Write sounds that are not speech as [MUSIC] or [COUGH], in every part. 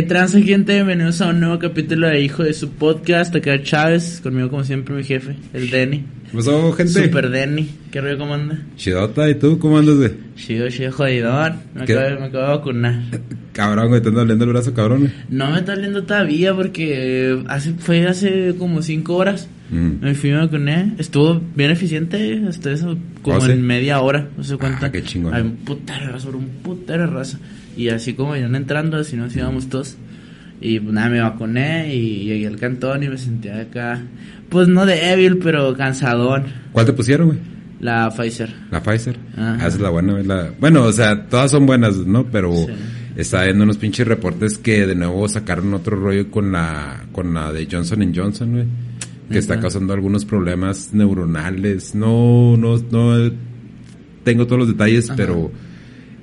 Hey, trans gente, bienvenidos a un nuevo capítulo de Hijo de su podcast. Acá Chávez, conmigo como siempre mi jefe, el Denny. ¿Qué pasó, gente? Super Denny. ¿Qué rollo, cómo anda? Chidota, ¿y tú cómo andas, güey? Chido, chido, jodidón. Me ¿Qué? acabo, me acabo de vacunar. [LAUGHS] Cabrón, güey, te anda doliendo el brazo, cabrón, güey. No me está doliendo todavía porque hace, fue hace como 5 horas. Mm. Me fui me vacuné. Estuvo bien eficiente hasta eso, como ¿Oh, sí? en media hora. No se cuenta. Ah, qué chingón. Hay un putero de raza, un putero de raza. Y así como iban entrando, así nos íbamos todos. Y pues nada, me vacuné y llegué al cantón y me sentía acá. Pues no débil, pero cansadón. ¿Cuál te pusieron, güey? La Pfizer. La Pfizer. Ajá. Ah, esa es la buena. La... Bueno, o sea, todas son buenas, ¿no? Pero Sí. está viendo unos pinches reportes que de nuevo sacaron otro rollo con la, con la de Johnson Johnson, güey. Que está Neta. causando algunos problemas neuronales. No, no, no tengo todos los detalles, Ajá. pero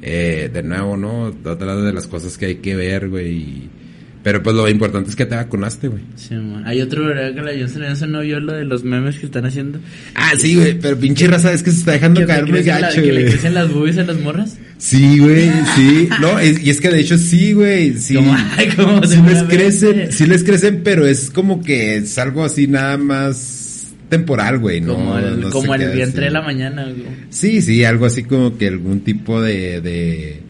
eh, de nuevo, ¿no? Otra de las cosas que hay que ver, güey. Pero pues lo importante es que te vacunaste, güey. Sí, man. Hay otro, ¿verdad? Que la Johnson Johnson no vio lo de los memes que están haciendo. Ah, sí, güey, pero pinche raza es que se está dejando caer muy gacho, que le güey. crecen las boobies a las morras. Sí, güey, sí. [LAUGHS] No, es- y es que de hecho sí, güey, sí. Como, [LAUGHS] ay, como sí les crecen, sí les crecen, pero es como que es algo así nada más temporal, güey, ¿no? como el, no como el vientre así. de la mañana, güey. Sí, sí, algo así como que algún tipo de, de,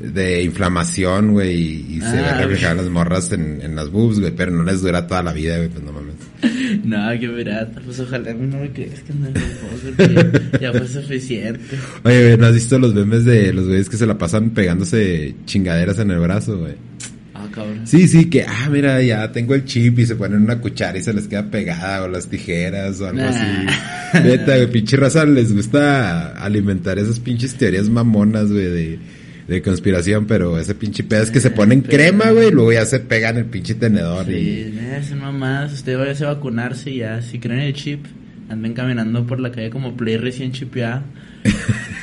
de inflamación, güey, y, y se Ah, ve las morras en, en las boobs, güey, pero no les dura toda la vida, güey, pues no mames. [LAUGHS] No, qué pirata. Pues ojalá no me crezcan no, porque ya fue suficiente. Oye, güey, ¿no has visto los memes de los güeyes que se la pasan pegándose chingaderas en el brazo, güey? Ah, cabrón. Sí, sí, que, ah, mira, ya tengo el chip y se ponen una cuchara y se les queda pegada o las tijeras o algo Nah. así. [LAUGHS] Neta, güey, pinche raza les gusta alimentar esas pinches teorías mamonas, güey, de, de conspiración, pero ese pinche pedo es que se ponen pero- crema, güey, y luego ya se pegan el pinche tenedor Sí, y... son mamadas. Usted vaya a vacunarse y ya. Si creen el chip, anden caminando por la calle como play recién. [LAUGHS]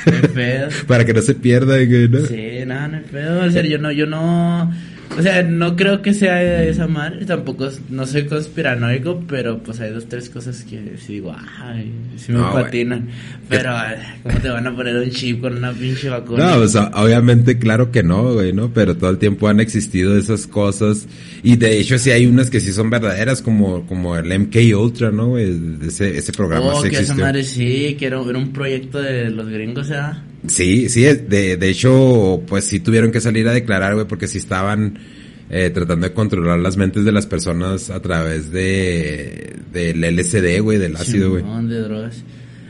No pedo. Para que no se pierda, güey, ¿no? Sí, no, no hay pedo. O sea, yo no, yo no. O sea, no creo que sea de esa madre. Tampoco no soy conspiranoico, pero pues hay dos, tres cosas que sí digo, ay, sí me No, güey. patinan. Pero, ay, ¿cómo te van a poner un chip con una pinche vacuna? No, sea, obviamente, claro que no, güey, ¿no? Pero todo el tiempo han existido esas cosas. Y de hecho, sí hay unas que sí son verdaderas, como, como el MK Ultra, ¿no? Ese, ese programa Oh, sí que esa madre sí, que era, era un proyecto de los gringos, ¿ya? Sí, sí, de, de hecho, pues sí tuvieron que salir a declarar, güey, porque sí estaban eh, tratando de controlar las mentes de las personas a través de del LSD, güey, del ácido, güey. De drogas.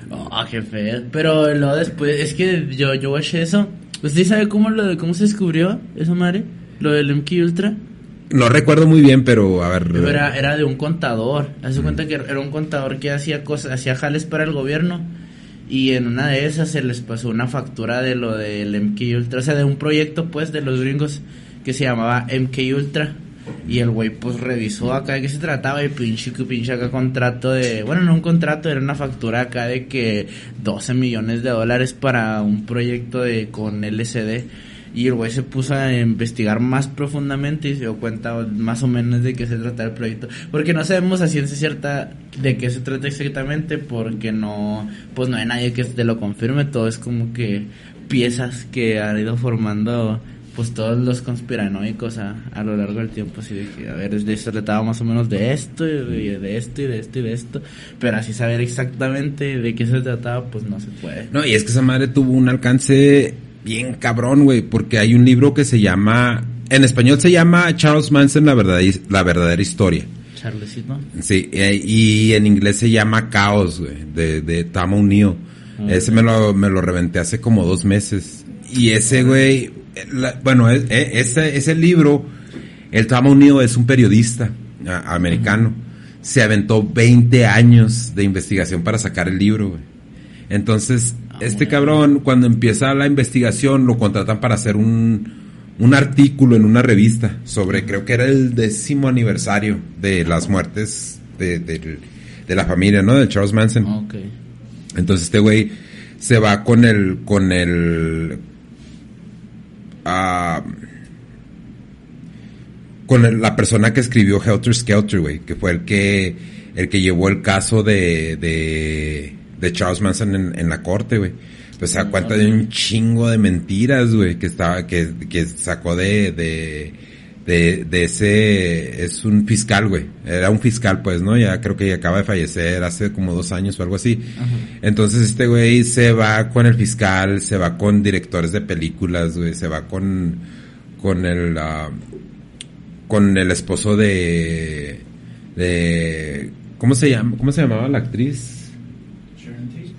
Oh, qué feo. Pero luego después, es que yo, yo watché eso. ¿Usted sabe cómo lo cómo se descubrió esa madre? Lo del MK Ultra. No recuerdo muy bien, pero a ver. Era, era de un contador. Hace cuenta que era un contador que hacía cosas, hacía jales para el gobierno. Y en una de esas se les pasó una factura de lo del MK Ultra. O sea, de un proyecto pues de los gringos que se llamaba MK Ultra. Y el güey pues revisó acá de qué se trataba y pinche que pinche acá contrato de... Bueno, no un contrato, era una factura acá de que 12 millones de dólares para un proyecto de con LSD. Y el güey se puso a investigar más profundamente y se dio cuenta más o menos de qué se trata el proyecto. Porque no sabemos a ciencia cierta de qué se trata exactamente porque no, pues no hay nadie que te lo confirme. Todo es como que piezas que han ido formando pues todos los conspiranoicos a, lo largo del tiempo. Así de que, a ver, de se trataba más o menos de esto y de, de esto y de esto y de esto. Pero así saber exactamente de qué se trataba pues no se puede. No, y es que esa madre tuvo un alcance bien cabrón, güey, porque hay un libro que se llama, en español se llama Charles Manson, la verdadera, la verdadera historia. Charlesito. Sí, eh, y en inglés se llama Caos, güey, de, de Tom O'Neill. Ok. Ese me lo, me lo reventé hace como dos meses. Y ese, güey, la- bueno, eh, eh, ese, ese libro, el Tom O'Neill es un periodista a- americano. Se aventó 20 años de investigación para sacar el libro, güey. Entonces, Ah, este cabrón, cuando empieza la investigación, lo contratan para hacer un, un artículo en una revista sobre, creo que era el décimo aniversario de las muertes de, de- de la familia, ¿no? De Charles Manson. Ok. Entonces este güey se va con el, con el, ah, con el- la persona que escribió Helter Skelter, güey, que fue el que, el que llevó el caso de, de, de Charles Manson en, en la corte, güey. Pues se da cuenta de un chingo de mentiras, güey, que estaba, que, que sacó de, de, de, de ese, es un fiscal, güey. Era un fiscal, pues, ¿no? Ya creo que ya acaba de fallecer hace como dos años o algo así. Entonces este güey se va con el fiscal, se va con directores de películas, güey, se va con, con el, ah, con el esposo de, de, ¿cómo se llama? ¿Cómo se llamaba la actriz?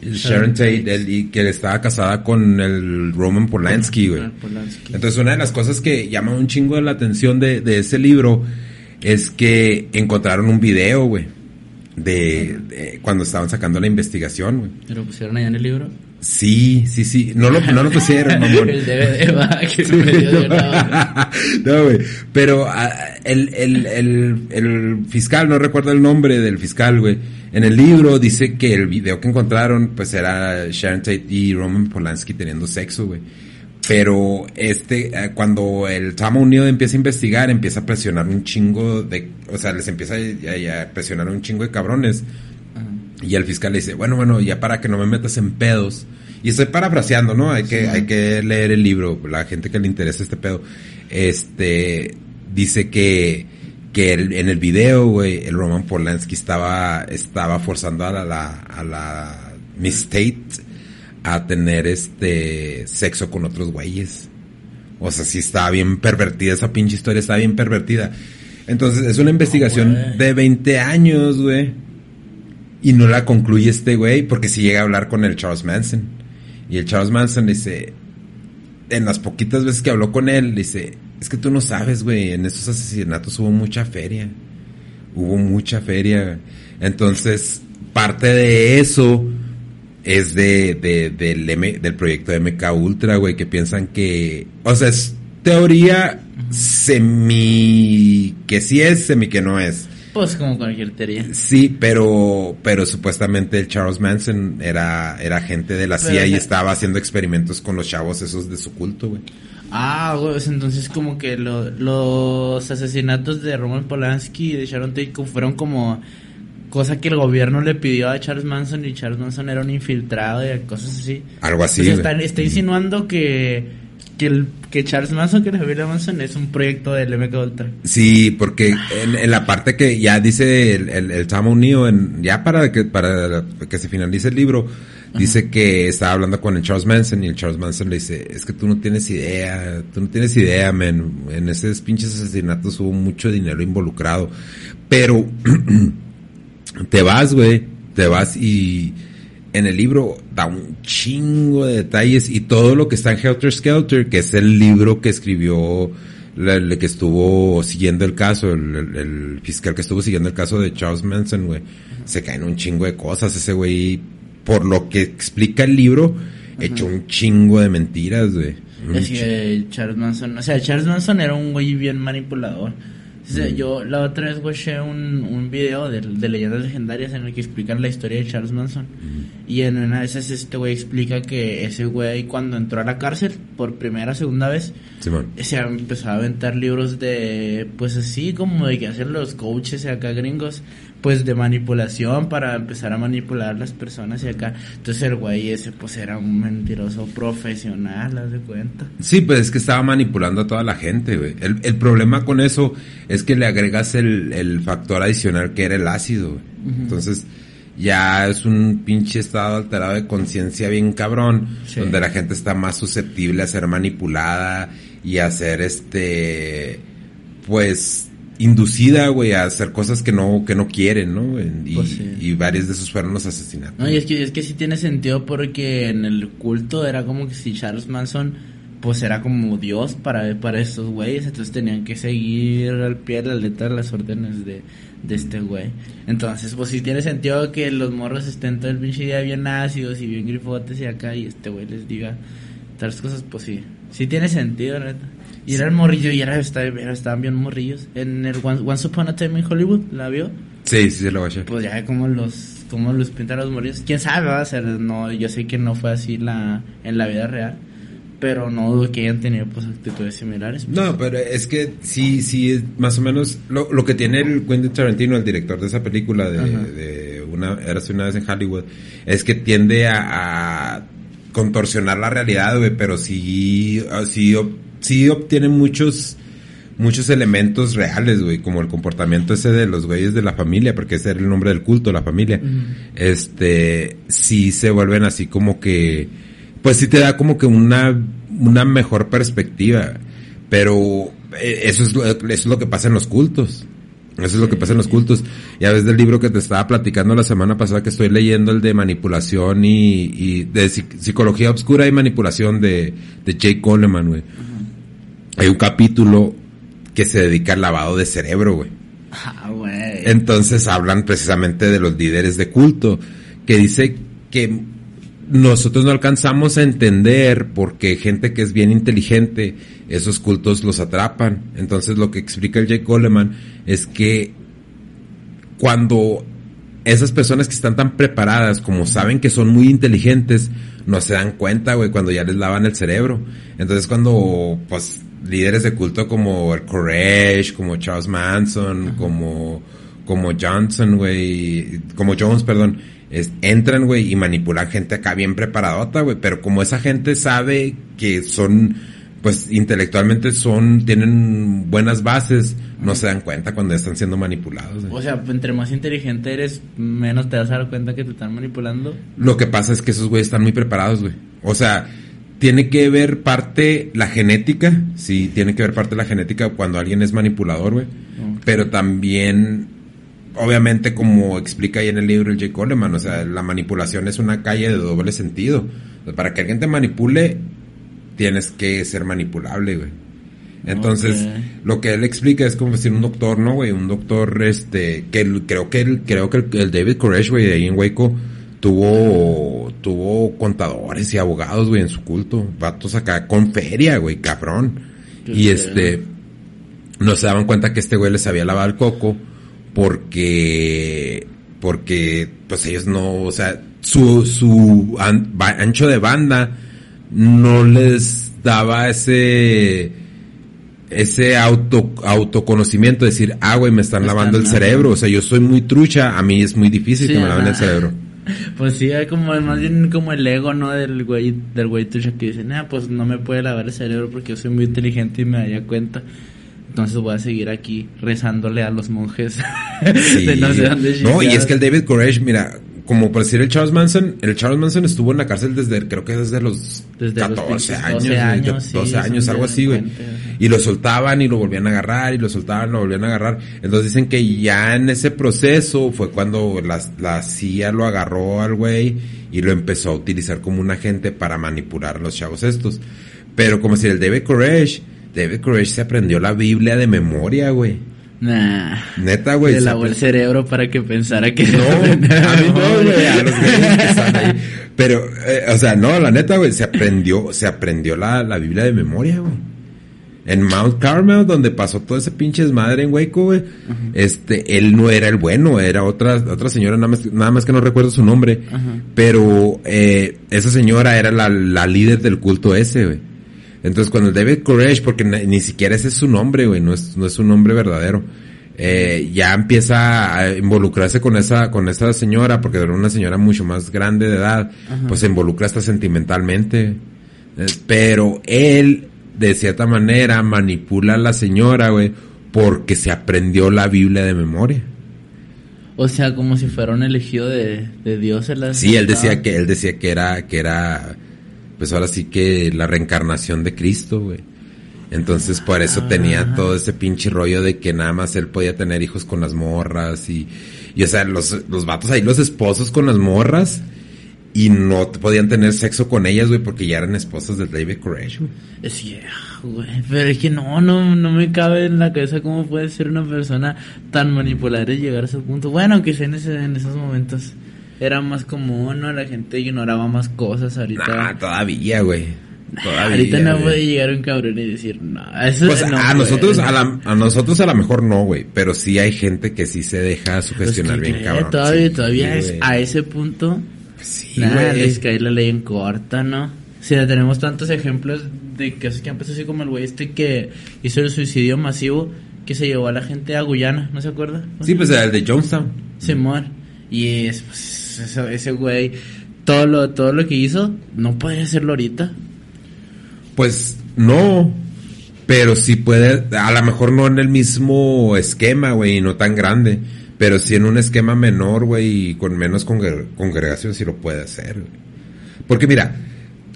Sharon Tate, el- y que estaba casada con el Roman Polanski, güey. Entonces una de las cosas que llama un chingo la atención de, de ese libro es que encontraron un video, güey, de, de cuando estaban sacando la investigación, güey. ¿Lo pusieron allá en el libro? Sí, sí, sí. No lo, no lo [LAUGHS] pusieron, [LAUGHS] mamón. el DVD va, que una [LAUGHS] hora. no, güey. Pero ah, el, el, el, el fiscal, no recuerdo el nombre del fiscal, güey. En el libro dice que el video que encontraron, pues era Sharon Tate y Roman Polanski teniendo sexo, güey. Pero este, eh, cuando el Tom O'Neill empieza a investigar, empieza a presionar un chingo de, o sea, les empieza a, a presionar un chingo de cabrones. Y el fiscal le dice, bueno, bueno, ya para que no me metas en pedos. Y estoy parafraseando, ¿no? Hay que, hay que leer el libro, la gente que le interesa este pedo. Este, dice que, que el- en el video, güey, el Roman Polanski estaba, estaba forzando a la, la- a la Miss Tate a tener este sexo con otros güeyes. O sea, sí estaba bien pervertida esa pinche historia, estaba bien pervertida. Entonces, es una investigación de 20 años, güey. Y no la concluye este güey porque si llega a hablar con el Charles Manson. Y el Charles Manson dice, en las poquitas veces que habló con él, dice, es que tú no sabes, güey, en estos asesinatos hubo mucha feria. Hubo mucha feria. Entonces, parte de eso es de, de- del, M- del proyecto MK Ultra, güey, que piensan que, o sea, es teoría semi, que sí es, semi que no es. Pues como cualquier teoría. Sí, pero, pero supuestamente el Charles Manson era, era agente de la Pero CIA y estaba haciendo experimentos con los chavos esos de su culto, güey. Ah, pues entonces como que lo- los asesinatos de Roman Polanski y de Sharon Tate fueron como cosa que el gobierno le pidió a Charles Manson y Charles Manson era un infiltrado y cosas así. Algo así, está, está insinuando que, que, el, que Charles Manson, que la familia Manson es un proyecto del MK Ultra. Sí, porque en, en la parte que ya dice el, el, el en- ya para que, para que se finalice el libro, dice que estaba hablando con el Charles Manson y el Charles Manson le dice, es que tú no tienes idea, tú no tienes idea, man, en esos pinches asesinatos hubo mucho dinero involucrado, pero [CLEARS THROAT] te vas, güey, te vas y en el libro da un chingo de detalles y todo lo que está en Helter Skelter, que es el libro que escribió el que estuvo siguiendo el caso, el- el fiscal que estuvo siguiendo el caso de Charles Manson, güey, se caen un chingo de cosas, ese güey, por lo que explica el libro, echó un chingo de mentiras, güey. Chi- que Charles Manson, o sea, Charles Manson era un güey bien manipulador. O sea, Mm. yo la otra vez watché un, un video de, de leyendas legendarias en el que explican la historia de Charles Manson. Mm. Y en una de esas este güey explica que ese güey cuando entró a la cárcel por primera, segunda vez, se empezó a aventar libros de, pues así como de que hacen los coaches acá gringos, pues de manipulación para empezar a manipular las personas y acá. Entonces el güey ese pues era un mentiroso profesional, haz de cuenta. Sí, pues es que estaba manipulando a toda la gente, güey. El, el problema con eso es que le agregas el, el factor adicional que era el ácido, güey. Entonces, ya es un pinche estado alterado de conciencia bien cabrón, Sí. donde la gente está más susceptible a ser manipulada y a ser este, pues, inducida, güey, a hacer cosas que no, que no quieren, ¿no? Y, Pues sí. y varios de esos fueron los asesinatos. No, y es que, es que sí tiene sentido porque en el culto era como que si Charles Manson pues era como Dios para, para estos güeyes, entonces tenían que seguir al pie de la letra las órdenes de, de este güey. Entonces, pues sí tiene sentido que los morros estén todo el pinche día bien ácidos y bien grifotes y acá y este güey les diga tales cosas, pues sí, sí tiene sentido, neta. Y era el morrillo y era, estaba- era- estaban bien morrillos. En el Once, Upon a Time in Hollywood, ¿la vio? Sí, sí, se lo guaché. Pues ya como los como los pintan los morrillos. Quién sabe, va a ser no, yo sé que no fue así la en la vida real, pero no dudo que hayan tenido pues actitudes similares. No, pero es que sí, sí, es más o menos lo, lo que tiene el Quentin Tarantino, el director de esa película de, de una, Érase una vez en Hollywood, es que tiende a, a contorsionar la realidad, güey, pero sí, ah, sí, sí obtiene muchos, muchos elementos reales, güey, como el comportamiento ese de los güeyes de la familia, porque ese era el nombre del culto, la familia. Este, sí se vuelven así como que, pues sí te da como que una, una mejor perspectiva, pero eh, eso es, lo, eso es lo que pasa en los cultos. Eso es lo que pasa en los cultos. Ya ves del libro que te estaba platicando la semana pasada que estoy leyendo, el de manipulación y, y de psicología obscura y manipulación de, de Jake Coleman, güey. Hay un capítulo que se dedica al lavado de cerebro, güey. Ah, güey. Entonces hablan precisamente de los líderes de culto, que dice que nosotros no alcanzamos a entender porque gente que es bien inteligente, esos cultos los atrapan. Entonces lo que explica el Jake Coleman es que cuando esas personas que están tan preparadas, como saben que son muy inteligentes, no se dan cuenta, güey, cuando ya les lavan el cerebro. Entonces cuando, pues, líderes de culto como el Courage, como Charles Manson, como, como Johnson, güey, como Jones, perdón, es, entran, güey, y manipulan gente acá bien preparadota, güey, pero como esa gente sabe que son, pues, intelectualmente son, tienen buenas bases, no se dan cuenta cuando están siendo manipulados. O sea, entre más inteligente eres, menos te vas a dar cuenta que te están manipulando. Lo que pasa es que esos güeyes están muy preparados, güey. O sea, tiene que ver parte la genética, sí, tiene que ver parte la genética cuando alguien es manipulador, güey. Pero también, obviamente, como explica ahí en el libro el J. Coleman, o sea, la manipulación es una calle de doble sentido. Para que alguien te manipule, tienes que ser manipulable, güey. Entonces, lo que él explica es como decir un doctor, ¿no, güey? Un doctor, este, que el- creo que el, creo que el, el David Koresh, güey, de ahí en Waco, tuvo, tuvo contadores y abogados, güey, en su culto. Vatos acá con feria, güey, cabrón. Qué Y este, no se daban cuenta que este güey les había lavado el coco porque, porque, pues ellos no, o sea, su, su an- ba- ancho de banda no les daba ese, ese auto, autoconocimiento, decir, ah, güey, me están Me lavando el cerebro, o sea, yo soy muy trucha, a mí es muy difícil Sí, que me laven el cerebro. [LAUGHS] Pues sí, hay como más bien como el ego, ¿no? Del güey, del güey tuyo que dice, nah, pues no me puede lavar el cerebro porque yo soy muy inteligente y me daría cuenta. Entonces voy a seguir aquí rezándole a los monjes [LAUGHS] Sí. de no sé dónde No, y es que el David Koresh, mira, como por decir el Charles Manson, el Charles Manson estuvo en la cárcel desde, creo que desde los Desde los 14 pinches años, 12 güey, años, sí, 12 es un años, algo así, güey. Y lo soltaban y lo volvían a agarrar y lo soltaban, lo volvían a agarrar. Entonces dicen que ya en ese proceso fue cuando la, la CIA lo agarró al güey y lo empezó a utilizar como un agente para manipular a los chavos estos. Pero como si el David Koresh, David Koresh se aprendió la Biblia de memoria, güey. Nah. Neta, güey. Le se lavó el cerebro para que pensara que no, a mí no, güey, a los güeyes que están ahí. [LAUGHS] Pero, eh, o sea, no, la neta, güey, se aprendió, se aprendió la, la Biblia de memoria, güey. En Mount Carmel, donde pasó todo ese pinche desmadre en Waco, güey, este, él no era el bueno, era otra, otra señora, nada más, nada más que no recuerdo su nombre, Ajá. pero, eh, esa señora era la, la líder del culto ese, güey. Entonces cuando el David Koresh, porque ni, siquiera ese es su nombre, güey, no es, no es su nombre verdadero, eh, ya empieza a involucrarse con esa, con esa señora, porque era una señora mucho más grande de edad, Ajá. pues se involucra hasta sentimentalmente. Eh, pero él, de cierta manera, manipula a la señora, güey, porque se aprendió la Biblia de memoria. O sea, como si fuera un elegido de, de Dios. en la- Sí, él decía que, él decía que era, que era, pues ahora sí que la reencarnación de Cristo, güey. Entonces por eso tenía todo ese pinche rollo de que nada más él podía tener hijos con las morras y, y o sea, los, los vatos ahí, los esposos con las morras y no podían tener sexo con ellas, güey, porque ya eran esposas del David Koresh, güey. Es que, ah, güey, pero es que no, no, no me cabe en la cabeza cómo puede ser una persona tan manipulable y llegar a ese punto. Bueno, aunque sea en, ese, en esos momentos era más común, ¿no? La gente ignoraba más cosas ahorita. Nah, todavía, güey. Todavía. ahorita no güey. puede llegar un cabrón y decir, no, eso Pues no a nosotros, a, la- a nosotros a lo mejor no, güey, pero sí hay gente que sí se deja Pues sugestionar que bien, cree, cabrón. Todavía, Sí, todavía es a ese punto. Sí, Nada, güey. les cae la ley en corta, ¿no? Si ya tenemos tantos ejemplos de casos que han pasado así como el güey este que hizo el suicidio masivo que se llevó a la gente a Guyana, ¿no se acuerda? Sí, pues el de Jonestown. Simón. Y es, pues, eso- ese güey, todo lo, todo lo que hizo, no podría hacerlo ahorita. Pues no, Pero sí puede, a lo mejor no en el mismo esquema, güey, no tan grande. Pero sí en un esquema menor, güey, y con menos congre- congregación sí lo puede hacer. Porque mira,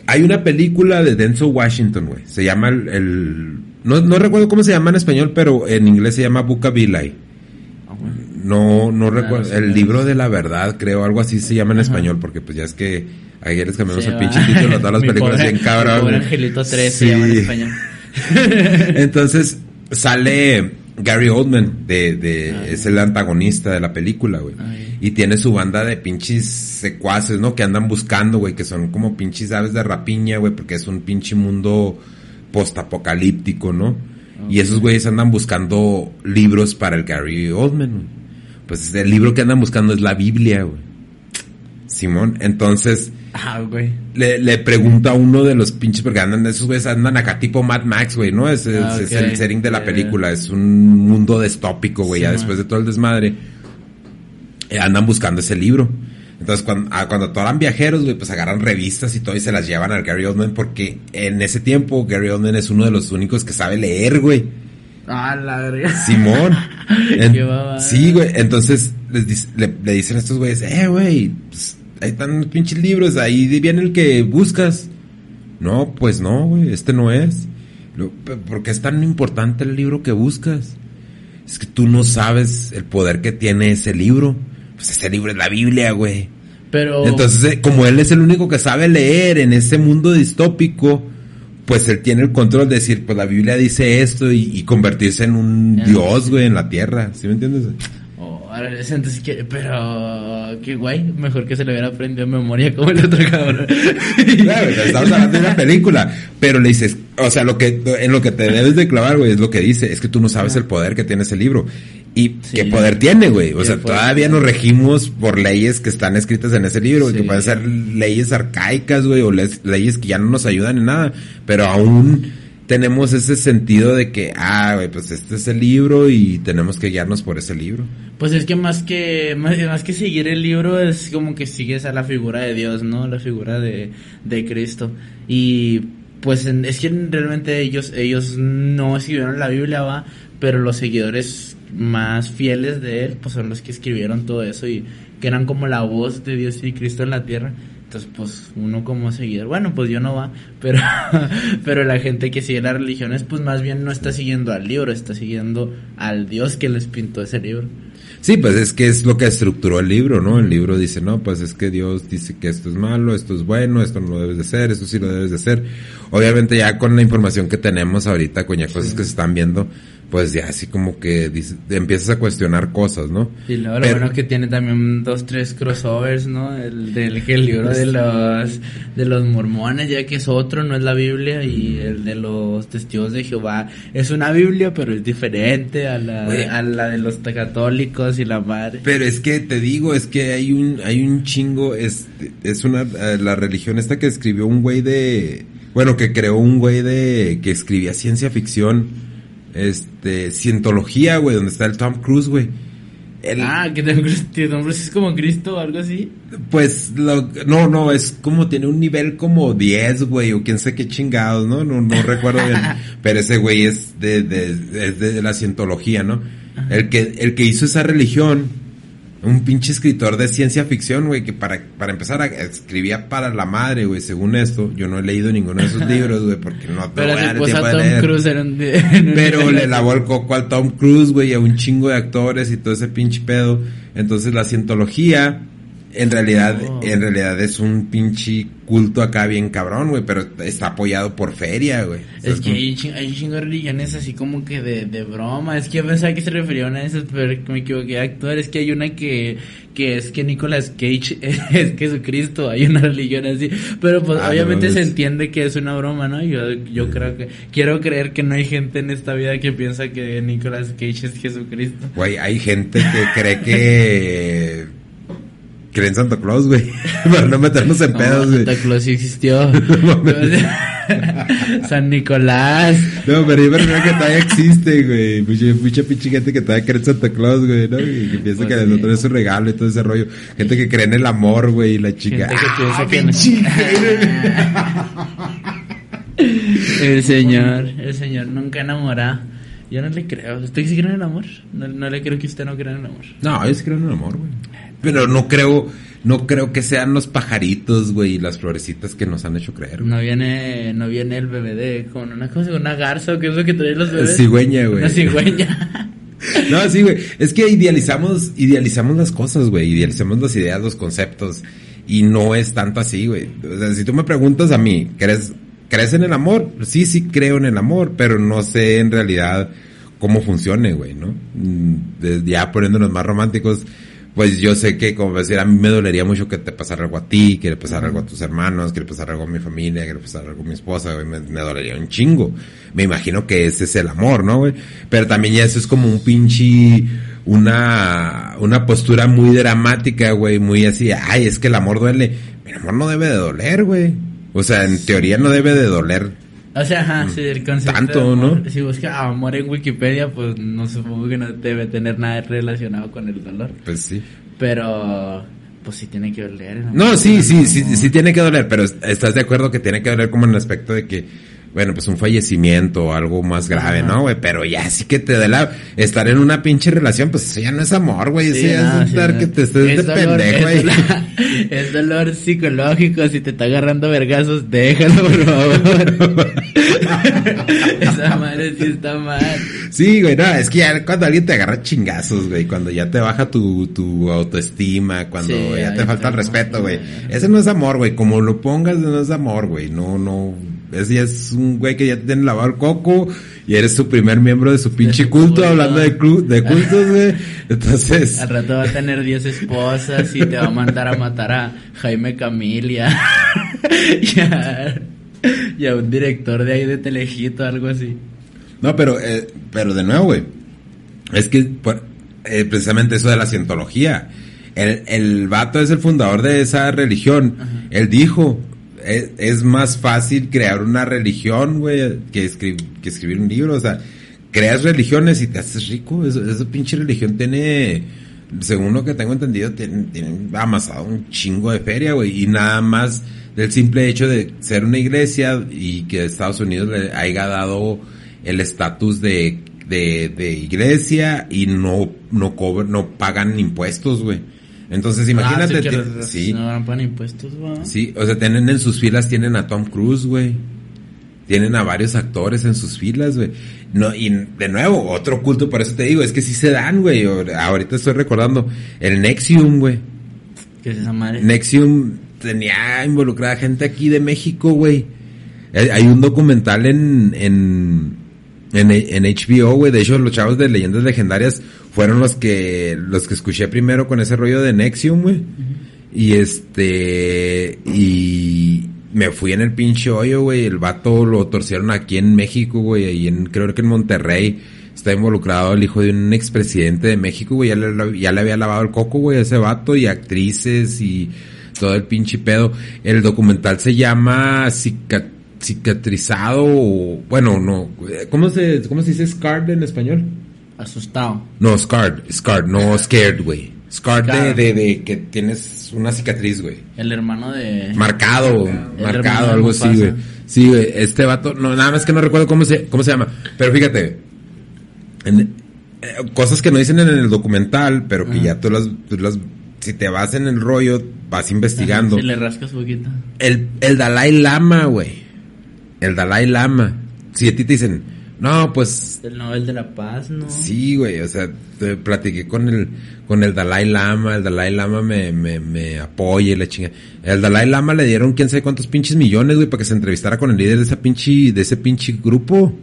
hay una película de Denzel Washington, güey. Se llama el... no, no recuerdo cómo se llama en español, pero en inglés se llama bueno. No, no Ah, recuerdo. el libro de la verdad, creo, algo así se llama en Ajá. español, porque pues ya es que ayer les cambiamos el pinche título de todas [LAUGHS] las películas pobre- bien cabrón. Pobre. Angelito 3 Sí. se llama en español. [LAUGHS] [LAUGHS] Entonces sale Gary Oldman, de, de, Ah. es el antagonista de la película, güey. Ay. Y tiene su banda de pinches secuaces, ¿no? Que andan buscando, güey, que son como pinches aves de rapiña, güey, porque es un pinche mundo postapocalíptico, ¿no? Y esos güeyes andan buscando libros para el Gary Oldman, güey. Pues el libro que andan buscando es la Biblia, güey. Simón, entonces Ah, güey. le, le pregunta a uno de los pinches, porque andan, esos güeyes andan acá tipo Mad Max, güey, ¿no? Es, es- Ah, es el setting de la película, es un mundo distópico, güey, Sí, ya man. después de todo el desmadre. eh, andan buscando ese libro. Entonces, cuando, ah, cuando toman viajeros, güey, pues agarran revistas y todo y se las llevan al Gary Oldman porque en ese tiempo Gary Oldman es uno de los únicos que sabe leer, güey. Ah, la verga. [LAUGHS] Simón. En- Qué babada. sí, güey. Entonces les le, le dicen a estos güeyes, eh, güey, pues, ahí están los pinches libros, ahí viene el que buscas. No, pues no, güey, este no es. Lo- "Pero, ¿Por qué es tan importante el libro que buscas? Es que tú no sabes el poder que tiene ese libro. Pues ese libro es la Biblia, güey. Pero. Entonces, eh, como él es el único que sabe leer en ese mundo distópico, pues él tiene el control de decir, pues la Biblia dice esto y, y convertirse en un dios, güey, en la tierra. ¿Sí me entiendes? Oh, entonces, ¿qué? pero. Qué guay. Mejor que se le hubiera aprendido memoria como el otro cabrón. Claro, estamos hablando de una película, pero le dices, o sea, lo que en lo que te debes de clavar, güey, es lo que dice, es que tú no sabes el poder que tiene ese libro. ¿Y Sí. qué poder tiene, güey? O ¿Qué sea, todavía nos regimos por leyes que están escritas en ese libro, Sí. que pueden ser leyes arcaicas, güey, o leyes que ya no nos ayudan en nada, pero aún tenemos ese sentido de que, ah, güey, pues este es el libro y tenemos que guiarnos por ese libro. Pues es que más que más, más que seguir el libro es como que sigues a la figura de Dios, ¿no? La figura de, de Cristo. Y pues en- es que realmente ellos ellos no escribieron la Biblia, va, pero los seguidores más fieles de él pues son los que escribieron todo eso y que eran como la voz de Dios y Cristo en la tierra. Entonces, pues uno como seguidor, bueno, pues yo no va, [LAUGHS] pero pero la gente que sigue las religiones pues más bien no está siguiendo al libro, está siguiendo al Dios que les pintó ese libro. Sí, pues es que es lo que estructuró el libro, ¿no? El libro dice, no, pues es que Dios dice que esto es malo, esto es bueno, esto no lo debes de hacer, esto sí lo debes de hacer. Obviamente ya con la información que tenemos ahorita, con ya cosas que se están viendo, pues ya así como que dice- empiezas a cuestionar cosas, ¿no? Y luego lo Pero- bueno que tiene también dos, tres crossovers, ¿no? El del que el libro de los de los mormones, ya que es otro, no es la Biblia, y el de los testigos de Jehová es una Biblia, pero es diferente a la, a la de los católicos y la madre. Pero es que te digo, es que hay un, hay un chingo, es, es una, eh, la religión esta que escribió un güey de, bueno, que creó un güey de, que escribía ciencia ficción, este, cientología, güey, donde está el Tom Cruise, güey. El- Ah, que Tom Cruise- que Tom Cruise es como Cristo o algo así. Pues, lo, no, no, es como tiene un nivel como 10, güey, o quién sé qué chingados, ¿no? No, no recuerdo bien. [LAUGHS] Pero ese güey es de, de, es de la cientología, ¿no? El que, el que hizo esa religión, un pinche escritor de ciencia ficción, güey, que para, para empezar a, escribía para la madre, güey, según esto. Yo no he leído ninguno de esos libros, güey, porque no, no Pero voy a dar el después a tiempo de Tom leer. Cruise era un- [LAUGHS] en un- Pero le lavó el coco al Tom Cruise, güey, y a un chingo de actores y todo ese pinche pedo. Entonces la cientología, en realidad, Oh. en realidad es un pinche culto acá bien cabrón, güey, pero está apoyado por feria, güey. Es que hay, ching- hay chingo de religiones así como que de, de broma. Es que yo pensaba que se refería a esas, pero me equivoqué de actor. Es que hay una que, que es que Nicolas Cage [LAUGHS] es Jesucristo. Hay una religión así. Pero pues Ah, obviamente no, se entiende que es una broma, ¿no? Yo, yo creo que, quiero creer que no hay gente en esta vida que piensa que Nicolas Cage es Jesucristo. Güey, hay gente que cree que... [LAUGHS] Cree en Santa Claus, güey. [LAUGHS] Para no meternos en pedos, güey. Santa Claus sí existió. [LAUGHS] [LAUGHS] San Nicolás. No, pero yo me refiero que todavía existe, güey. Mucha, mucha pinche gente que todavía cree en Santa Claus, güey, ¿no? Y que piensa Pues que nosotros es su regalo y todo ese rollo. Gente que cree en el amor, güey, y la chica. Gente que ¡Ah, que! El señor, el señor nunca enamora. Yo no le creo. ¿Usted sí cree en el amor? No, no le creo que usted no crea en el amor. No, yo sí creo en el amor, güey. Pero no creo, no creo que sean los pajaritos, güey, y las florecitas que nos han hecho creer. güey. No viene, no viene el bebé con una cosa, con una garza o qué es lo que traen los bebés. Cigüeña, güey. Una cigüeña. [LAUGHS] No, sí, güey. Es que idealizamos, idealizamos las cosas, güey. Idealizamos las ideas, los conceptos. Y no es tanto así, güey. O sea, si tú me preguntas a mí, ¿crees, ¿crees en el amor? Sí, sí creo en el amor, pero no sé en realidad cómo funcione, güey, ¿no? Mm, Ya poniéndonos más románticos, pues yo sé que, como decir, a mí me dolería mucho que te pasara algo a ti, que le pasara algo a tus hermanos, que le pasara algo a mi familia, que le pasara algo a mi esposa, güey, me, me dolería un chingo. Me imagino que ese es el amor, ¿no, güey? Pero también ya eso es como un pinche, una, una postura muy dramática, güey, muy así, ay, es que el amor duele. El amor no debe de doler, güey. O sea, en teoría no debe de doler. O sea, ajá, sí, el concepto. Tanto, de amor. ¿no? Si busca amor en Wikipedia, pues no supongo que no debe tener nada relacionado con el dolor. Pues sí. Pero, pues sí tiene que doler. No, sí, sí, sí, sí tiene que doler, pero estás de acuerdo que tiene que doler como en el aspecto de que, bueno, pues un fallecimiento o algo más grave, Ajá. ¿no, güey? Pero ya sí que te da la, estar en una pinche relación, pues eso ya no es amor, güey, eso Sí, ya no, es estar no. que te estés de Es dolor, pendejo, güey. [LAUGHS] Es dolor psicológico. Si te está agarrando vergazos, déjalo, por favor. [LAUGHS] Esa madre sí está mal. Sí, güey, no, es que ya cuando alguien te agarra chingazos, güey, cuando ya te baja tu, tu autoestima, cuando Sí, ya te falta el respeto, güey. Ese no es amor, güey, como lo pongas, no es amor, güey, no, no, ya es un güey que ya te tiene lavado el coco y eres su primer miembro de su pinche [LAUGHS] culto, culto. hablando de, cultos, güey. [LAUGHS] Entonces, Al rato va a tener 10 esposas y te va a mandar a matar a Jaime Camilia. [LAUGHS] y, a, y a un director de ahí de Telejito, algo así. no, pero, eh, pero de nuevo, güey, es que por- eh, precisamente eso de la cientología. El, el vato es el fundador de esa religión. Él dijo, es, más fácil crear una religión, güey, que, escri- que escribir un libro. O sea, creas religiones y te haces rico. Eso- esa pinche religión tiene, según lo que tengo entendido, tiene, tiene amasado un chingo de feria, güey. Y nada más del simple hecho de ser una iglesia y que Estados Unidos le haya dado el estatus de, de, de iglesia y no, no no pagan impuestos, güey. Entonces imagínate, Ah, sí, que sí, No pagan impuestos, va. sí, o sea, tienen en sus filas, tienen a Tom Cruise, güey. Tienen a varios actores en sus filas, güey. No, y de nuevo, otro culto, por eso te digo, es que sí se dan, güey. Ahorita estoy recordando el Nexium, güey. ¿Qué es esa madre? Nexium tenía involucrada gente aquí de México, güey. Hay hay un documental en, en, en, en HBO, güey. De hecho, los chavos de Leyendas Legendarias fueron los que, los que escuché primero con ese rollo de Nexium, güey. Y este, y me fui en el pinche hoyo, güey. El vato lo torcieron aquí en México, güey. Ahí en, creo que en Monterrey. Está involucrado el hijo de un expresidente de México, güey. Ya le, ya le había lavado el coco, güey, a ese vato. Y actrices y todo el pinche pedo. El documental se llama Cica- Cicatrizado. o- Bueno, no. ¿Cómo se, cómo se dice scarred en español? Asustado. No, scarred. Scarred, no scared, güey. Scarred de, de, de que tienes una cicatriz, güey. El hermano de... Marcado, El marcado, algo así, güey. Sí, güey, este vato, no, nada más que no recuerdo cómo se, cómo se llama. Pero fíjate, en- eh, cosas que no dicen en el documental, pero que Ajá. ya tú las, tú las, si te vas en el rollo, vas investigando. Si le rascas poquito. El, el Dalai Lama, güey. El Dalai Lama. Si a ti te dicen, no, pues El Nobel de la Paz, ¿no? Sí, güey, o sea, te platiqué con el, con el Dalai Lama, el Dalai Lama me, me, me apoya y la chinga. El Dalai Lama le dieron quién sabe cuántos pinches millones, güey, para que se entrevistara con el líder de esa pinche, de ese pinche grupo.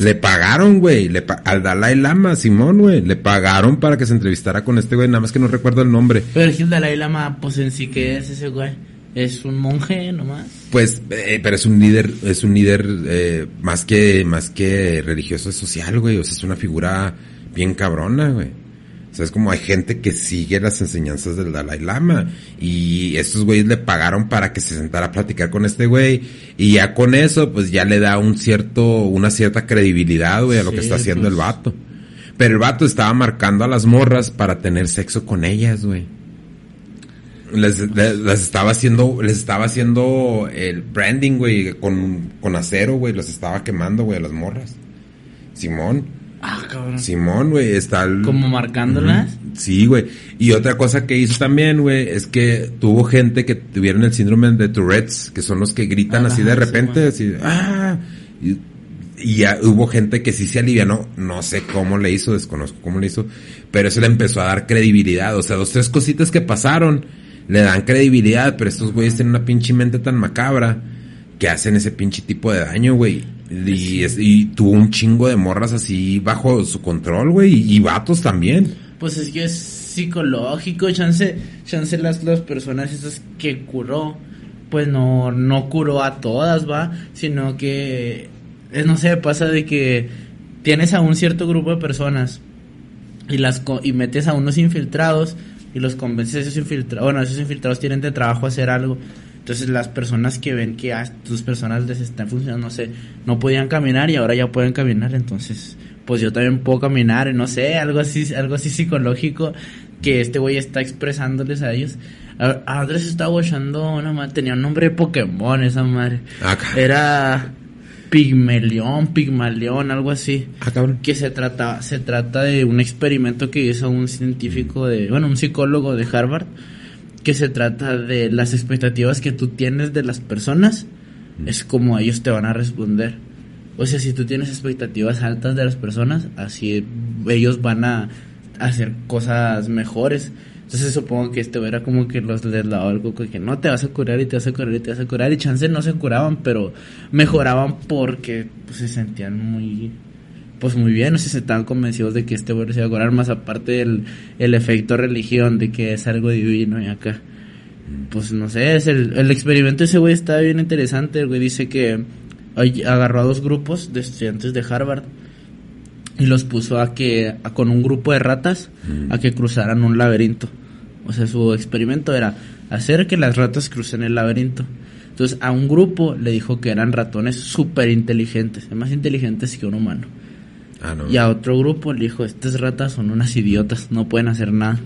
Le pagaron, güey, le pa- al Dalai Lama, Simón, güey, le pagaron para que se entrevistara con este güey, nada más que no recuerdo el nombre. Pero es que el Dalai Lama, pues en sí, ¿qué es ese güey? Es un monje nomás. Pues, eh, pero es un líder, es un líder eh, más que, más que religioso, es social, güey. O sea, es una figura bien cabrona, güey. O sea, es como hay gente que sigue las enseñanzas del Dalai Lama. Y estos güeyes le pagaron para que se sentara a platicar con este güey. Y ya con eso, pues ya le da un cierto, una cierta credibilidad, güey, a lo que está haciendo pues. el vato. Pero el vato estaba marcando a las morras para tener sexo con ellas, güey. Les, les, les estaba haciendo, les estaba haciendo el branding, güey, con, con acero, güey, los estaba quemando, güey, a las morras. Simón. Ah, cabrón. Simón, güey, está el- Como marcándolas. Sí, güey. Y otra cosa que hizo también, güey, es que tuvo gente que tuvieron el síndrome de Tourette's, que son los que gritan así de sí, repente, así, ah, y, y ya hubo gente que sí se alivianó, no sé cómo le hizo, desconozco cómo le hizo, pero eso le empezó a dar credibilidad, o sea, dos, tres cositas que pasaron, le dan credibilidad, pero estos güeyes tienen una pinche mente tan macabra que hacen ese pinche tipo de daño, güey. Y, es- y tuvo un chingo de morras así bajo su control, güey, y, y vatos también. Pues es que es psicológico, chance, chance las, las personas esas que curó, pues no, no curó a todas, va, sino que, no sé, pasa de que tienes a un cierto grupo de personas y las co- y metes a unos infiltrados y los convences esos infiltrados, bueno, esos infiltrados tienen de trabajo hacer algo. Entonces las personas que ven que a tus personas les están funcionando, no sé, no podían caminar y ahora ya pueden caminar, entonces pues yo también puedo caminar, no sé, algo así, algo así psicológico que este güey está expresándoles a ellos. A, a Andrés estaba watchando una madre, tenía un nombre de Pokémon esa madre. Acá. Era Pigmelión, Pigmalión, algo así. Ah, cabrón. que se trata se trata de un experimento que hizo un científico de bueno un psicólogo de Harvard que se trata de las expectativas que tú tienes de las personas es como ellos te van a responder. O sea si tú tienes expectativas altas de las personas así ellos van a hacer cosas mejores entonces supongo que este era como que los les lavaba el coco que no te vas a curar y te vas a curar y te vas a curar y chance no se curaban pero mejoraban porque pues, se sentían muy pues muy bien, no sé si estaban convencidos de que este güey se iba a curar, más aparte del el efecto religión, de que es algo divino y acá. Pues no sé, es el, el experimento de ese güey está bien interesante, el güey dice que agarró a dos grupos de estudiantes de Harvard y los puso a que, a- con un grupo de ratas, a que cruzaran un laberinto. O sea, su experimento era hacer que las ratas crucen el laberinto. Entonces, a un grupo le dijo que eran ratones súper inteligentes, más inteligentes que un humano. Ah, no. Y a otro grupo le dijo, estas ratas son unas idiotas, no pueden hacer nada.